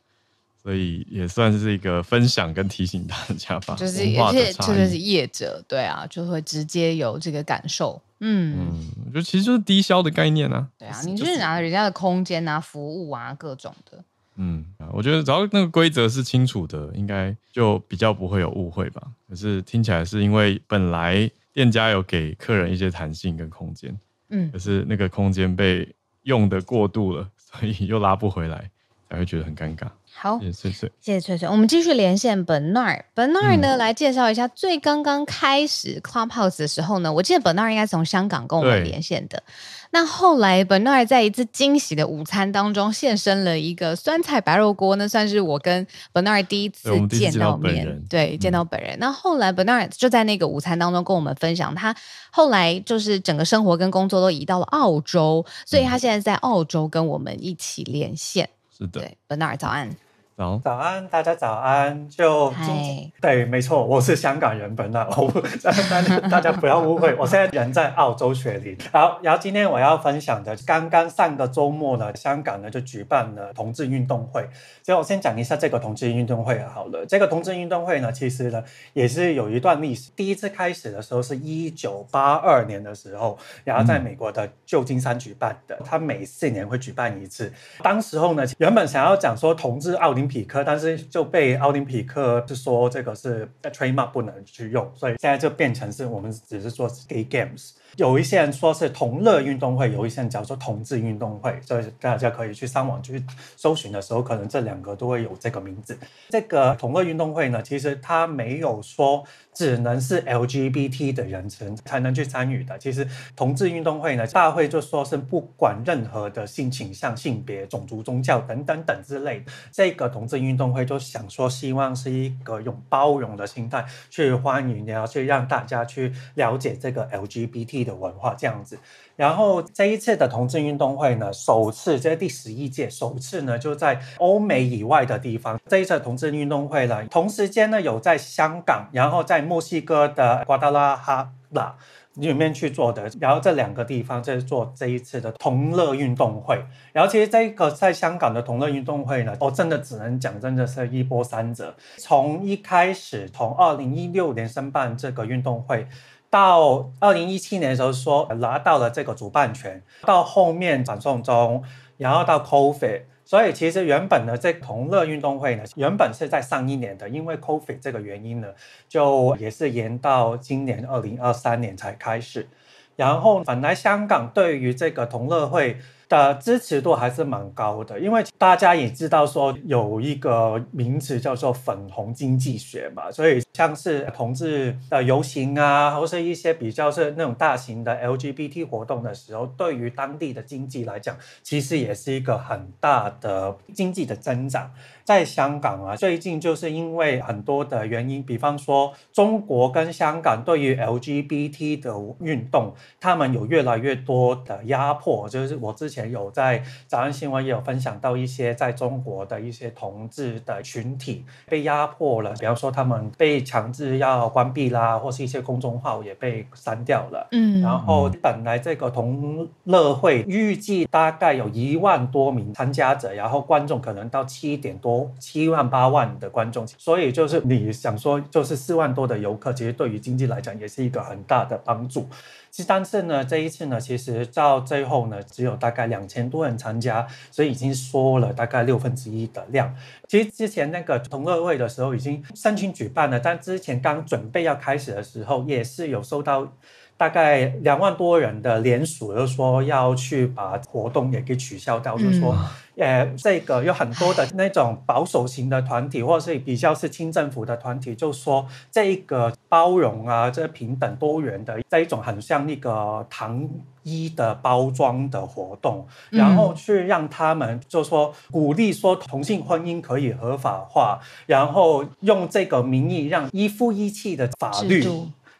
S1: 所以也算是一个分享跟提醒大家吧。
S2: 就是而且特别是业者，对啊，就会直接有这个感受。嗯嗯，
S1: 我觉得其实就是低消的概念啊。
S2: 对啊，你就是拿人家的空间啊、服务啊各种的。
S1: 嗯，我觉得只要那个规则是清楚的，应该就比较不会有误会吧。可是听起来是因为本来店家有给客人一些弹性跟空间，嗯，可是那个空间被用的过度了，所以又拉不回来，才会觉得很尴尬。
S2: 好，谢谢翠翠，谢谢翠翠。我们继续连线 Bernard，Bernard 呢、嗯、来介绍一下最刚刚开始 Clubhouse 的时候呢，我记得 Bernard 应该是从香港跟我们连线的。那后来 Bernard 在一次惊喜的午餐当中现身了一个酸菜白肉锅，那算是我跟 Bernard 第一次见到面，对，见到本人。那、嗯、后来 Bernard 就在那个午餐当中跟我们分享，他后来就是整个生活跟工作都移到了澳洲，所以他现在在澳洲跟我们一起连线。
S1: 对本
S2: 纳尔早安。
S4: 早，早安，大家早安。就今对，没错，我是香港人本来，我不，大家不要误会，我现在人在澳洲雪梨。好，然后今天我要分享的，刚刚上个周末呢，香港呢就举办了同志运动会。所以我先讲一下这个同志运动会好了。这个同志运动会呢，其实呢也是有一段历史。第一次开始的时候是一九八二年的时候，然后在美国的旧金山举办的。他每四年会举办一次。当时候呢，原本想要讲说同志奥林匹克，但是就被奥林匹克就说这个是 trademark 不能去用，所以现在就变成是我们只是说 gay games。有一些人说是同乐运动会，有一些人叫做同志运动会，所以大家可以去上网去搜寻的时候，可能这两个都会有这个名字。这个同乐运动会呢，其实它没有说只能是 LGBT 的人群才能去参与的。其实同志运动会呢，大会就说是不管任何的性倾向、性别、种族、宗教等等等之类的。这个同志运动会就想说，希望是一个用包容的心态去欢迎，然后去让大家去了解这个 LGBT。的文化这样子，然后这一次的同志运动会呢，首次这是第十一届，首次呢就在欧美以外的地方。这一次同志运动会呢，同时间呢有在香港，然后在墨西哥的瓜达拉哈拉里面去做的，然后这两个地方在做这一次的同乐运动会。然后其实这个在香港的同乐运动会呢，我真的只能讲，真的是一波三折。从一开始，从二零一六年申办这个运动会。到二零一七年的时候说拿到了这个主办权，到后面转送中，然后到 COVID，所以其实原本呢这同乐运动会呢，原本是在上一年的，因为 COVID 这个原因呢，就也是延到今年二零二三年才开始。然后本来香港对于这个同乐会的支持度还是蛮高的，因为大家也知道说有一个名词叫做粉红经济学嘛，所以像是同志的游行啊，或是一些比较是那种大型的 LGBT 活动的时候，对于当地的经济来讲，其实也是一个很大的经济的增长。在香港啊，最近就是因为很多的原因，比方说中国跟香港对于 LGBT 的运动，他们有越来越多的压迫。就是我之前有在早安新闻也有分享到一些在中国的一些同志的群体被压迫了，比方说他们被强制要关闭啦，或是一些公众号也被删掉了。嗯，然后本来这个同乐会预计大概有一万多名参加者，然后观众可能到七点多。七万八万的观众，所以就是你想说，就是四万多的游客，其实对于经济来讲也是一个很大的帮助。其实但是呢，这一次呢，其实到最后呢，只有大概两千多人参加，所以已经缩了大概六分之一的量。其实之前那个同乐会的时候已经申请举办了，但之前刚准备要开始的时候，也是有收到。大概两万多人的联署，就说要去把活动也给取消掉，嗯、就是说，呃，这个有很多的那种保守型的团体，或者是比较是清政府的团体，就说这个包容啊，这平等多元的这一种很像那个糖衣的包装的活动，然后去让他们就说鼓励说同性婚姻可以合法化，然后用这个名义让一夫一妻的法律，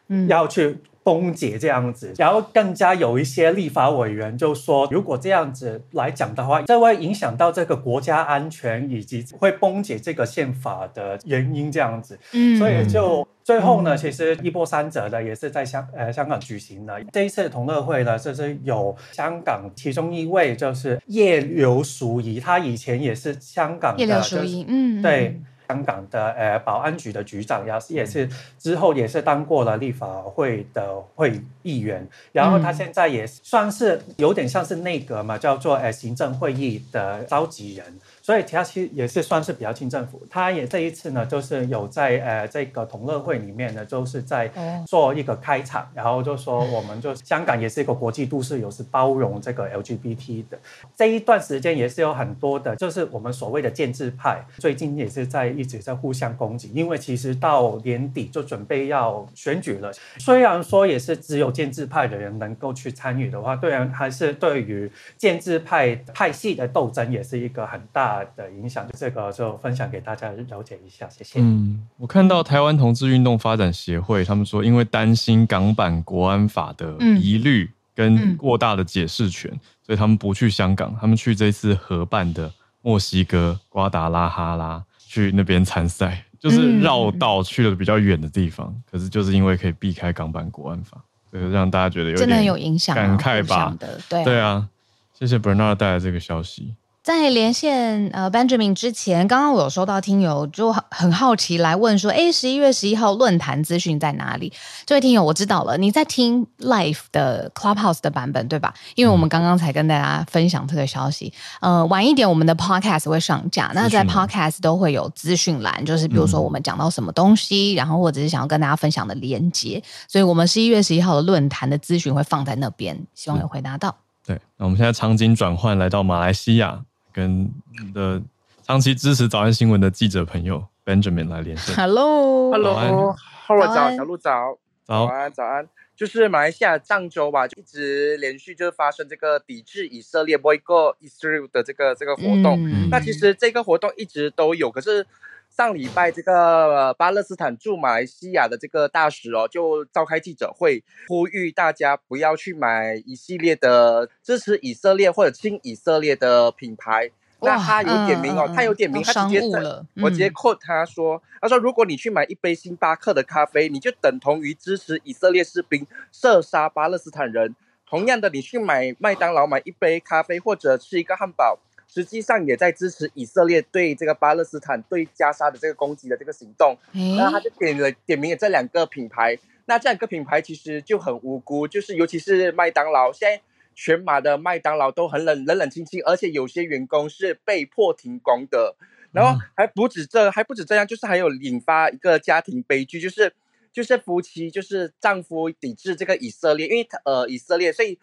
S4: 嗯，要去。崩解这样子，然后更加有一些立法委员就说，如果这样子来讲的话，这会影响到这个国家安全，以及会崩解这个宪法的原因这样子。嗯，所以就最后呢，其实一波三折的也是在香呃香港举行的这一次同乐会呢，就是有香港其中一位就是叶刘淑仪，她以前也是香港的，叶刘淑仪，嗯，对。香港的呃保安局的局长，然后也是之后也是当过了立法会的会议员，然后他现在也算是有点像是内阁嘛，叫做呃行政会议的召集人。所以其他其实也是算是比较亲政府，他也这一次呢，就是有在呃这个同乐会里面呢，就是在做一个开场，然后就说我们就香港也是一个国际都市，有是包容这个 LGBT 的。这一段时间也是有很多的，就是我们所谓的建制派，最近也是在一直在互相攻击，因为其实到年底就准备要选举了，虽然说也是只有建制派的人能够去参与的话，对然还是对于建制派派系的斗争也是一个很大的影响，就这个就分享给大家了解一下，谢谢。
S1: 嗯，我看到台湾同志运动发展协会，他们说因为担心港版国安法的疑虑跟过大的解释权，嗯嗯、所以他们不去香港，他们去这次合办的墨西哥瓜达拉哈拉去那边参赛，就是绕道去了比较远的地方，嗯、可是就是因为可以避开港版国安法，所以让大家觉得有点真的有影响，感慨吧？对对啊，谢谢 Bernard 带来这个消息。
S2: 在连线呃 Benjamin 之前，刚刚我有收到听友就很好奇来问说，哎，十一月十一号论坛资讯在哪里？这位听友我知道了，你在听 Live 的 Clubhouse 的版本对吧？因为我们刚刚才跟大家分享这个消息，呃，晚一点我们的 Podcast 会上架，那在 Podcast 都会有资讯栏，就是比如说我们讲到什么东西，嗯、然后或者是想要跟大家分享的连接，所以我们十一月十一号的论坛的资讯会放在那边，希望有回答到。
S1: 对，那我们现在场景转换来到马来西亚。跟的长期支持早安新闻的记者朋友 Benjamin 来连线。
S5: Hello，Hello，Hello，早，小鹿早，
S1: 早
S5: 安，早安。就是马来西亚上周吧，就一直连续就是发生这个抵制以色列 Boycott Israel 的这个这个活动。嗯、那其实这个活动一直都有，可是。上礼拜，这个巴勒斯坦驻马来西亚的这个大使哦，就召开记者会，呼吁大家不要去买一系列的支持以色列或者亲以色列的品牌。那他有点名哦，嗯、他有点名，他直接了。我直接 quote 他说：“嗯、他说，如果你去买一杯星巴克的咖啡，你就等同于支持以色列士兵射杀巴勒斯坦人。同样的，你去买麦当劳买一杯咖啡或者吃一个汉堡。”实际上也在支持以色列对这个巴勒斯坦对加沙的这个攻击的这个行动。那他就点了点名了这两个品牌。那这两个品牌其实就很无辜，就是尤其是麦当劳，现在全马的麦当劳都很冷冷冷清清，而且有些员工是被迫停工的。然后还不止这还不止这样，就是还有引发一个家庭悲剧，就是就是夫妻就是丈夫抵制这个以色列，因为呃以色列所以。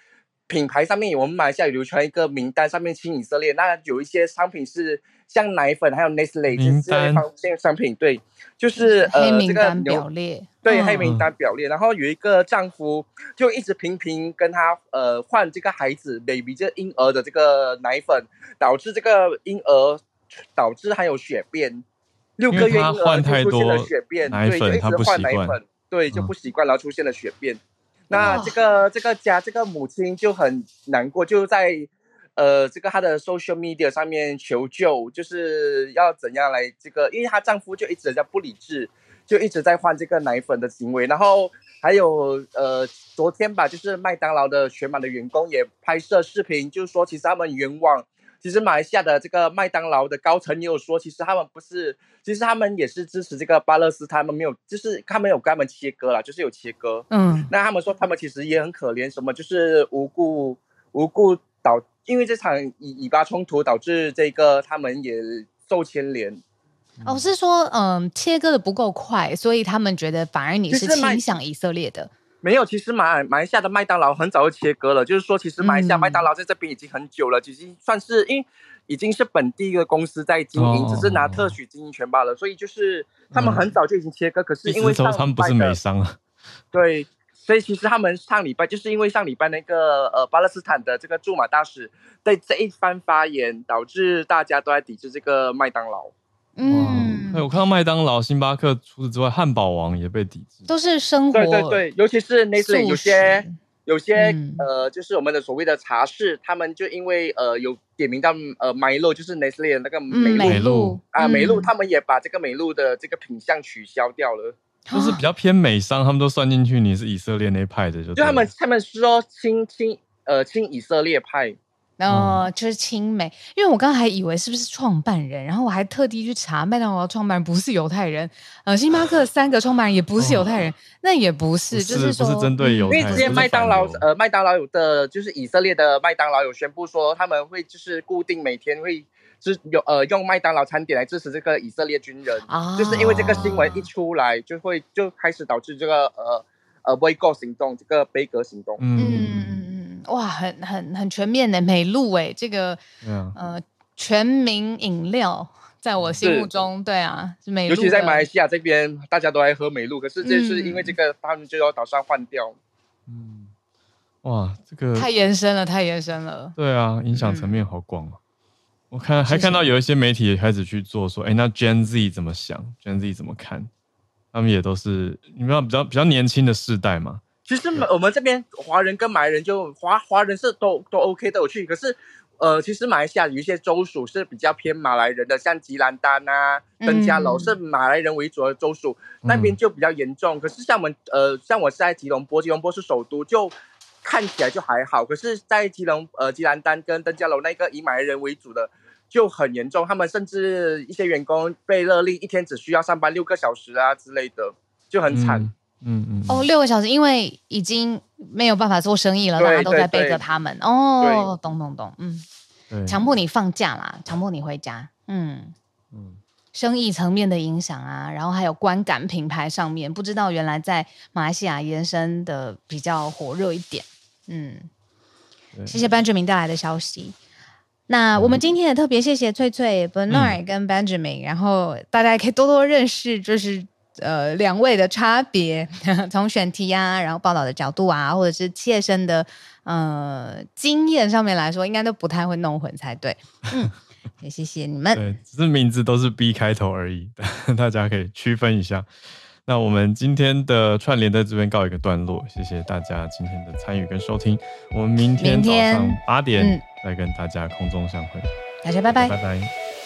S5: 品牌上面，我们马来西亚有流传一个名单，上面清以色列。那有一些商品是像奶粉，还有 Nestle 这些方面商品，对，就是呃这个表列，对黑名单表列。然后有一个丈夫就一直频频跟他呃换这个孩子 baby 这婴儿的这个奶粉，导致这个婴儿导致还有血便。六个月婴儿就出现了血便，对，就一直换奶粉，对，就不习惯，然后出现了血便。嗯、那这个这个家这个母亲就很难过，就在呃这个她的 social media 上面求救，就是要怎样来这个，因为她丈夫就一直在不理智，就一直在换这个奶粉的行为。然后还有呃昨天吧，就是麦当劳的全马的员工也拍摄视频，就是说其实他们冤枉。其实马来西亚的这个麦当劳的高层也有说，其实他们不是，其实他们也是支持这个巴勒斯坦，他们没有，就是他们有跟他们切割了，就是有切割。嗯，那他们说他们其实也很可怜，什么就是无故无故导，因为这场以以巴冲突导致这个他们也受牵连。
S2: 哦，是说嗯切割的不够快，所以他们觉得反而你是倾向以色列的。
S5: 没有，其实马马来西亚的麦当劳很早就切割了，就是说，其实马来西亚麦当劳在这边已经很久了，已经算是因为已经是本地一个公司在经营，只是拿特许经营权罢了。所以就是他们很早就已经切割，可是因为
S1: 他们不是美商啊。
S5: 对，所以其实他们上礼拜就是因为上礼拜那个呃巴勒斯坦的这个驻马大使在这一番发言，导致大家都在抵制这个麦当劳。
S1: 嗯，我看到麦当劳、星巴克，除此之外，汉堡王也被抵制，
S2: 都是生活。
S5: 对对对，尤其是那些有些有些、嗯、呃，就是我们的所谓的茶室，他们就因为呃有点名到呃麦露，就是 Nestle 的那个美露、嗯、
S2: 美露。
S5: 啊美露，他们也把这个美露的这个品相取消掉了，
S1: 就是比较偏美商，他们都算进去，你是以色列那派的就，
S5: 就他们他们说亲亲呃亲以色列派。
S2: 然后、呃、就是亲美，因为我刚刚还以为是不是创办人，然后我还特地去查麦当劳创办人不是犹太人，呃，星巴克三个创办人也不是犹太人，哦、那也不是，不是就是说，
S1: 不是针对犹太人，
S5: 因为之前麦当劳，呃，麦当劳有的就是以色列的麦当劳有宣布说他们会就是固定每天会支有呃用麦当劳餐点来支持这个以色列军人，啊、就是因为这个新闻一出来就会就开始导致这个呃呃 boycott 行动，这个杯葛行动，
S2: 嗯。嗯哇，很很很全面的美露哎，这个、嗯、呃全民饮料，在我心目中，对啊，是美露。
S5: 尤其在马来西亚这边，大家都爱喝美露，可是这是因为这个，他们就要打算换掉。
S1: 嗯，哇，这个
S2: 太延伸了，太延伸了。
S1: 对啊，影响层面好广啊！嗯、我看还看到有一些媒体也开始去做说，哎，那 Gen Z 怎么想？Gen Z 怎么看？他们也都是你们比较比较年轻的世代嘛。
S5: 其实我们这边华人跟马来人就华华人是都都 OK 都有去，可是呃，其实马来西亚有一些州属是比较偏马来人的，像吉兰丹啊、登嘉楼是马来人为主的州属，嗯、那边就比较严重。可是像我们呃，像我是在吉隆坡，吉隆坡是首都，就看起来就还好。可是，在吉隆呃吉兰丹跟登嘉楼那个以马来人为主的就很严重，他们甚至一些员工被勒令一天只需要上班六个小时啊之类的，就很惨。嗯
S1: 嗯嗯
S2: 哦，六个小时，因为已经没有办法做生意了，大家都在背着他们。哦，懂懂懂，嗯，强迫你放假啦，强迫你回家，嗯。嗯，生意层面的影响啊，然后还有观感品牌上面，不知道原来在马来西亚延伸的比较火热一点，嗯，谢谢 Benjamin 带来的消息。那我们今天也特别谢谢翠翠、Bernard 跟 Benjamin，然后大家也可以多多认识，就是。呃，两位的差别，从选题啊，然后报道的角度啊，或者是切身的呃经验上面来说，应该都不太会弄混才对。嗯，也谢谢你们。
S1: 对，只是名字都是 B 开头而已，大家可以区分一下。那我们今天的串联在这边告一个段落，谢谢大家今天的参与跟收听。我们明天早上八点再跟大家空中相会。
S2: 大家拜拜，
S1: 拜拜。